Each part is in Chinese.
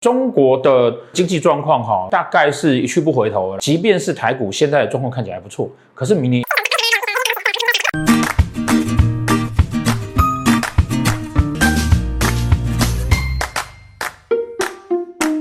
中国的经济状况哈，大概是一去不回头了。即便是台股现在的状况看起来还不错，可是明年。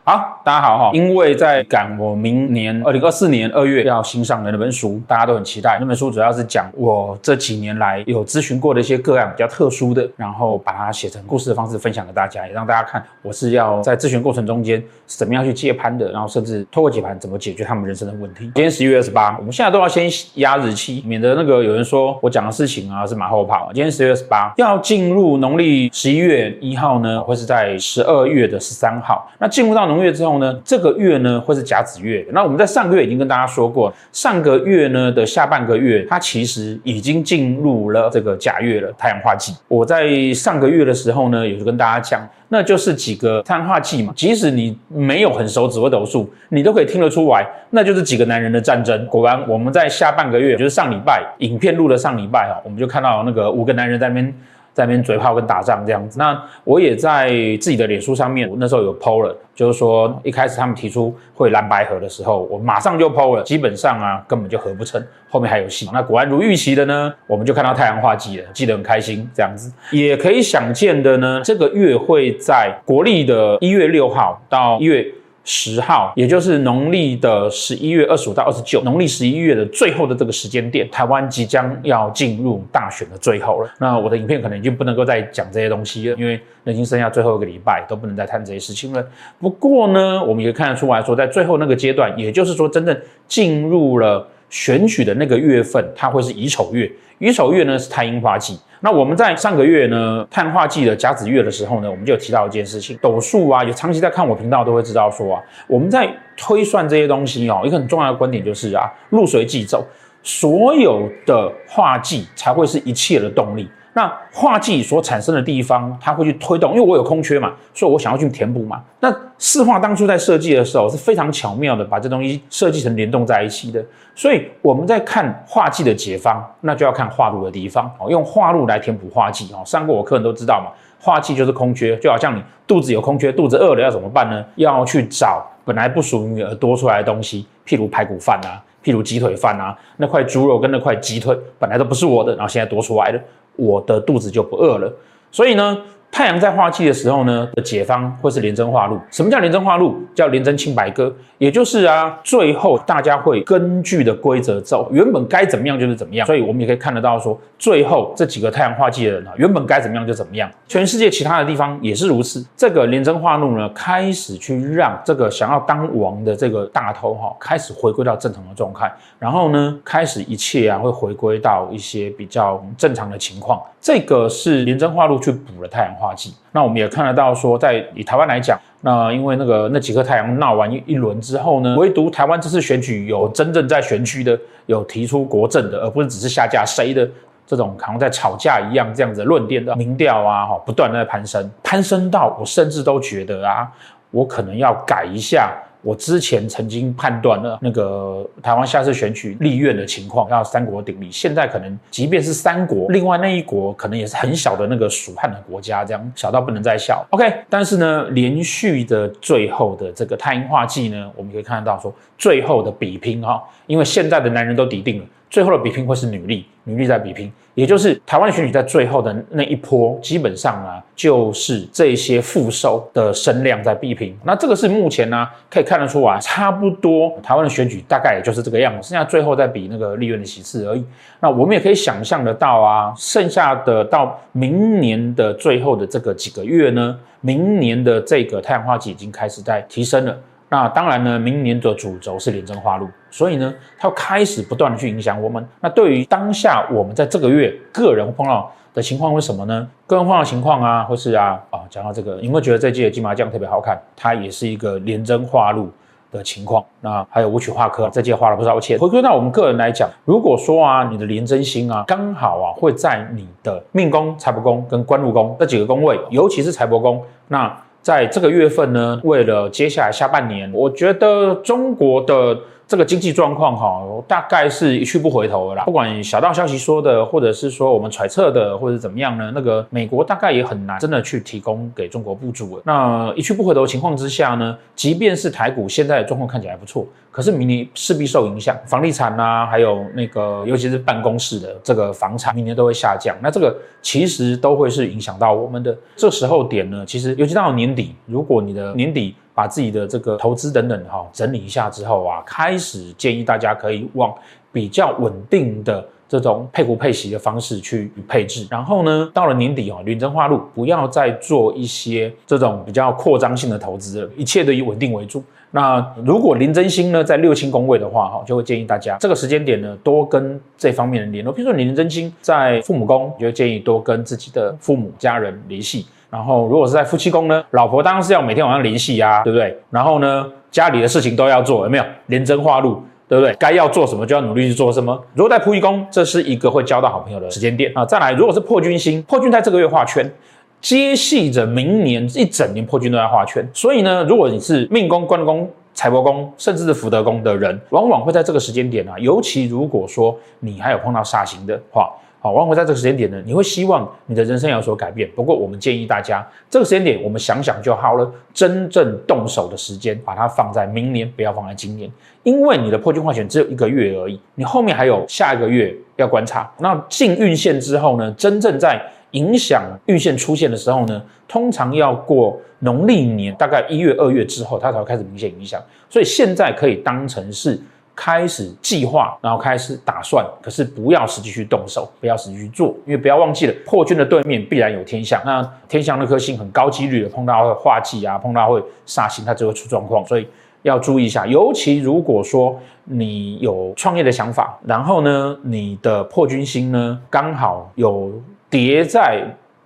好，大家好哈！因为在赶我明年二零二四年二月要新上的那本书，大家都很期待。那本书主要是讲我这几年来有咨询过的一些个案比较特殊的，然后把它写成故事的方式分享给大家，也让大家看我是要在咨询过程中间是怎么样去接盘的，然后甚至透过解盘怎么解决他们人生的问题。今天十一月二十八，我们现在都要先压日期，免得那个有人说我讲的事情啊是马后炮。今天十一月二十八要进入农历十一月一号呢，会是在十二月的十三号。那进入到农月之后呢，这个月呢会是甲子月。那我们在上个月已经跟大家说过，上个月呢的下半个月，它其实已经进入了这个甲月了，太阳化忌。我在上个月的时候呢，也就跟大家讲，那就是几个太阳化忌嘛。即使你没有很熟紫微斗数，你都可以听得出来，那就是几个男人的战争。果然，我们在下半个月，就是上礼拜影片录的上礼拜哈，我们就看到那个五个男人在那边。在那边嘴炮跟打仗这样子，那我也在自己的脸书上面，我那时候有 PO 了，就是说一开始他们提出会蓝白合的时候，我马上就 PO 了，基本上啊根本就合不成，后面还有戏。那果然如预期的呢，我们就看到太阳化忌了，记得很开心这样子。也可以想见的呢，这个月会在国历的一月六号到一月。十号，也就是农历的十一月二十五到二十九，农历十一月的最后的这个时间点，台湾即将要进入大选的最后了。那我的影片可能已经不能够再讲这些东西了，因为已经剩下最后一个礼拜，都不能再谈这些事情了。不过呢，我们也看得出来说，在最后那个阶段，也就是说真正进入了选取的那个月份，它会是乙丑月。乙丑月呢是太阴化忌。那我们在上个月呢，太阳化忌的甲子月的时候呢，我们就有提到一件事情，斗数啊，有长期在看我频道都会知道说啊，我们在推算这些东西哦，一个很重要的观点就是啊，入水忌走，所有的化忌才会是一切的动力。那化忌所产生的地方，它会去推动，因为我有空缺嘛，所以我想要去填补嘛。那四化当初在设计的时候是非常巧妙的，把这东西设计成联动在一起的。所以我们在看化忌的解方，那就要看化路的地方哦，用化禄来填补化忌哦。上过我课人都知道嘛，化忌就是空缺，就好像你肚子有空缺，肚子饿了要怎么办呢？要去找本来不属于你而多出来的东西，譬如排骨饭啊，譬如鸡腿饭啊，那块猪肉跟那块鸡腿本来都不是我的，然后现在多出来了。我的肚子就不饿了，所以呢。太阳在化忌的时候呢，的解方会是廉贞化禄。什么叫廉贞化禄？叫廉贞清白歌，也就是啊，最后大家会根据的规则走，原本该怎么样就是怎么样。所以我们也可以看得到说，最后这几个太阳化忌的人啊，原本该怎么样就怎么样。全世界其他的地方也是如此。这个廉贞化禄呢，开始去让这个想要当王的这个大头哈，开始回归到正常的状态，然后呢，开始一切啊会回归到一些比较正常的情况。这个是廉贞化禄去补了太阳化剂，那我们也看得到说，在以台湾来讲，那因为那个那几颗太阳闹完一一轮之后呢，唯独台湾这次选举有真正在选区的，有提出国政的，而不是只是下架谁的这种好像在吵架一样这样子论点的民调啊，哈，不断的攀升，攀升到我甚至都觉得啊，我可能要改一下。我之前曾经判断了那个台湾下次选举立院的情况要三国鼎立，现在可能即便是三国，另外那一国可能也是很小的那个蜀汉的国家，这样小到不能再小。OK，但是呢，连续的最后的这个太阴化忌呢，我们可以看得到说最后的比拼哈，因为现在的男人都抵定了。最后的比拼会是女力，女力在比拼，也就是台湾选举在最后的那一波，基本上啊，就是这些副手的声量在比拼。那这个是目前呢、可以看得出啊，差不多台湾的选举大概也就是这个样子，剩下最后再比那个利润的席次而已。那我们也可以想象得到啊，剩下的到明年的最后的这个几个月呢，明年的这个太阳花季已经开始在提升了。那当然呢，明年的主轴是廉贞化禄，所以呢，它要开始不断的去影响我们。那对于当下我们在这个月个人碰到的情况为什么呢？个人碰到情况啊，或是啊啊，讲到这个，有没有觉得这届的金麻将特别好看？它也是一个廉贞化禄的情况。那还有武曲化科，这届花了不少钱。回归到我们个人来讲，如果说啊，你的廉贞星啊，刚好啊会在你的命宫、财帛宫跟官禄宫这几个宫位，尤其是财帛宫，那。在这个月份呢，为了接下来下半年，我觉得中国的这个经济状况哈，大概是一去不回头了啦。不管小道消息说的，或者是说我们揣测的，或者怎么样呢？那个美国大概也很难真的去提供给中国补助了。那一去不回头的情况之下呢，即便是台股现在的状况看起来不错，可是明年势必受影响，房地产啊，还有那个尤其是办公室的这个房产，明年都会下降。那这个其实都会是影响到我们的。这时候点呢，其实尤其到年底，如果你的年底。把自己的这个投资等等哈整理一下之后啊，开始建议大家可以往比较稳定的这种配股配息的方式去配置。然后呢，到了年底哦，林真化禄，不要再做一些这种比较扩张性的投资了，一切都以稳定为主。那如果林真心呢在六亲宫位的话哈，就会建议大家这个时间点呢多跟这方面的联络。比如说林真心在父母宫，就会建议多跟自己的父母家人联系。然后，如果是在夫妻宫呢，老婆当然是要每天晚上联系呀，对不对？然后呢，家里的事情都要做，有没有？廉贞化禄，对不对？该要做什么就要努力去做什么。如果在仆役宫，这是一个会交到好朋友的时间点啊。再来，如果是破军星，破军在这个月画圈，接续着明年一整年破军都在画圈。所以呢，如果你是命宫、官宫、财帛宫，甚至是福德宫的人，往往会在这个时间点啊，尤其如果说你还有碰到煞星的话。好，往往在这个时间点呢，你会希望你的人生有所改变。不过，我们建议大家，这个时间点我们想想就好了。真正动手的时间，把它放在明年，不要放在今年，因为你的破军化权只有一个月而已，你后面还有下一个月要观察。那进运线之后呢，真正在影响运线出现的时候呢，通常要过农历年大概一月、二月之后，它才会开始明显影响。所以现在可以当成是。开始计划，然后开始打算，可是不要实际去动手，不要实际去做，因为不要忘记了，破军的对面必然有天象，那天象那颗星很高几率的碰到会化忌啊，碰到会煞星，它就会出状况，所以要注意一下。尤其如果说你有创业的想法，然后呢，你的破军星呢刚好有叠在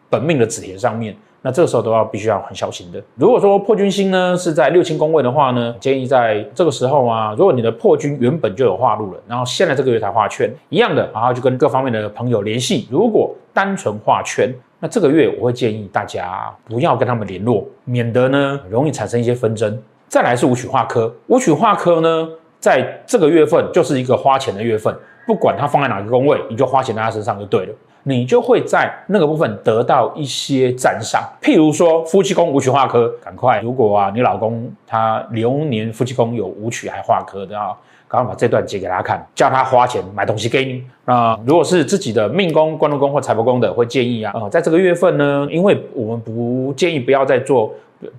本命的子田上面。那这个时候都要必须要很小心的。如果说破军星呢是在六亲宫位的话呢，建议在这个时候啊，如果你的破军原本就有化禄了，然后现在这个月才画圈，一样的，然后就跟各方面的朋友联系。如果单纯画圈，那这个月我会建议大家不要跟他们联络，免得呢容易产生一些纷争。再来是武曲化科，武曲化科呢，在这个月份就是一个花钱的月份，不管它放在哪个宫位，你就花钱在他身上就对了。你就会在那个部分得到一些赞赏，譬如说夫妻宫武曲化科，赶快，如果啊你老公他流年夫妻宫有武曲还化科的啊，赶快把这段截给他看，叫他花钱买东西给你。那如果是自己的命宫、官禄宫或财帛宫的，会建议啊，呃，在这个月份呢，因为我们不建议不要再做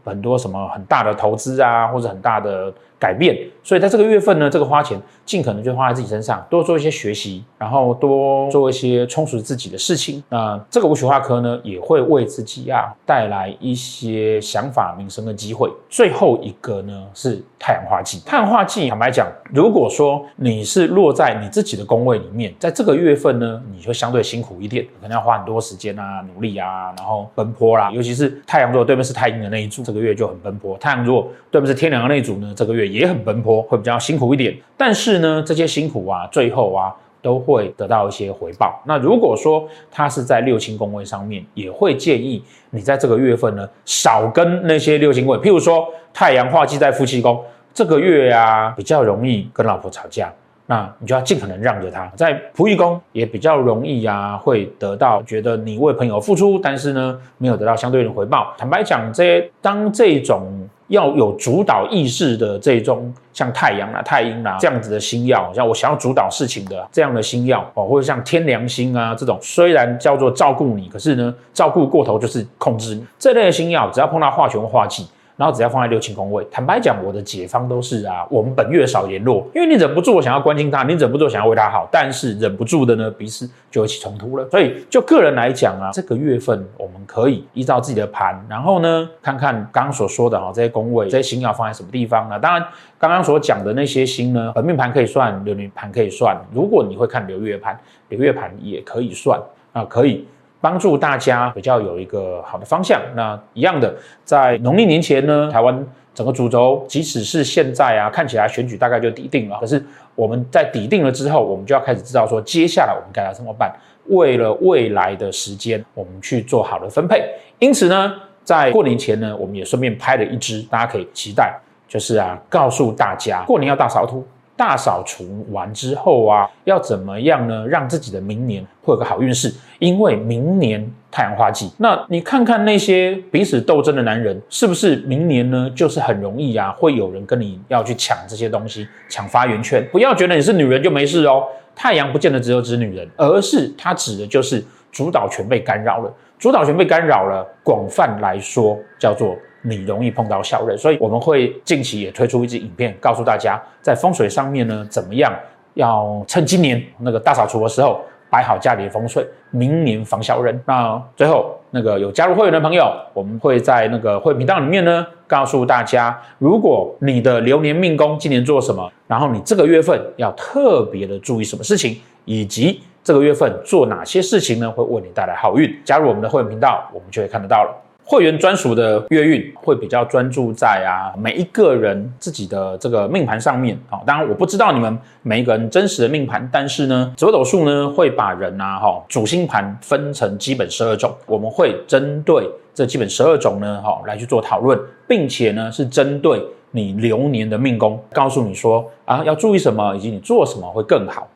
很多什么很大的投资啊，或者很大的。改变，所以在这个月份呢，这个花钱尽可能就花在自己身上，多做一些学习，然后多做一些充实自己的事情。那这个武曲化科呢，也会为自己啊带来一些想法、名声的机会。最后一个呢是太阳化忌，太阳化忌坦白讲，如果说你是落在你自己的宫位里面，在这个月份呢，你就相对辛苦一点，可能要花很多时间啊、努力啊，然后奔波啦。尤其是太阳如果对面是太阴的那一这个月就很奔波；太阳如果对不是天梁的那组呢，这个月。也很奔波，会比较辛苦一点。但是呢，这些辛苦啊，最后啊，都会得到一些回报。那如果说他是在六亲宫位上面，也会建议你在这个月份呢，少跟那些六亲位，譬如说太阳化忌在夫妻宫，这个月啊，比较容易跟老婆吵架。那你就要尽可能让着他，在仆役宫也比较容易啊，会得到觉得你为朋友付出，但是呢，没有得到相对的回报。坦白讲，这些当这种要有主导意识的这种，像太阳啊、太阴啊这样子的星曜，像我想要主导事情的这样的星曜哦，或者像天梁星啊这种，虽然叫做照顾你，可是呢，照顾过头就是控制你。这类的星曜，只要碰到化权化忌。然后只要放在六亲宫位，坦白讲，我的解方都是啊，我们本月少联络，因为你忍不住我想要关心他，你忍不住想要为他好，但是忍不住的呢，彼此就会起冲突了。所以就个人来讲啊，这个月份我们可以依照自己的盘，然后呢，看看刚刚所说的哈这些宫位，这些星要放在什么地方呢？当然，刚刚所讲的那些星呢，本命盘可以算，流年盘可以算。如果你会看流月盘，流月盘也可以算啊，可以。帮助大家比较有一个好的方向。那一样的，在农历年前呢，台湾整个主轴，即使是现在啊，看起来选举大概就底定了。可是我们在底定了之后，我们就要开始知道说，接下来我们该要怎么办？为了未来的时间，我们去做好的分配。因此呢，在过年前呢，我们也顺便拍了一支，大家可以期待，就是啊，告诉大家过年要大扫除。大扫除完之后啊，要怎么样呢？让自己的明年会有个好运势，因为明年太阳花季。那你看看那些彼此斗争的男人，是不是明年呢？就是很容易啊，会有人跟你要去抢这些东西，抢发言权。不要觉得你是女人就没事哦，太阳不见得只有指女人，而是它指的就是主导权被干扰了。主导权被干扰了，广泛来说叫做。你容易碰到小人，所以我们会近期也推出一支影片，告诉大家在风水上面呢，怎么样要趁今年那个大扫除的时候摆好家里的风水，明年防小人。那最后那个有加入会员的朋友，我们会在那个会频道里面呢，告诉大家，如果你的流年命宫今年做什么，然后你这个月份要特别的注意什么事情，以及这个月份做哪些事情呢，会为你带来好运。加入我们的会员频道，我们就会看得到了。会员专属的月运会比较专注在啊每一个人自己的这个命盘上面啊，当然我不知道你们每一个人真实的命盘，但是呢，紫微斗数呢会把人啊哈主星盘分成基本十二种，我们会针对这基本十二种呢哈来去做讨论，并且呢是针对你流年的命宫，告诉你说啊要注意什么，以及你做什么会更好。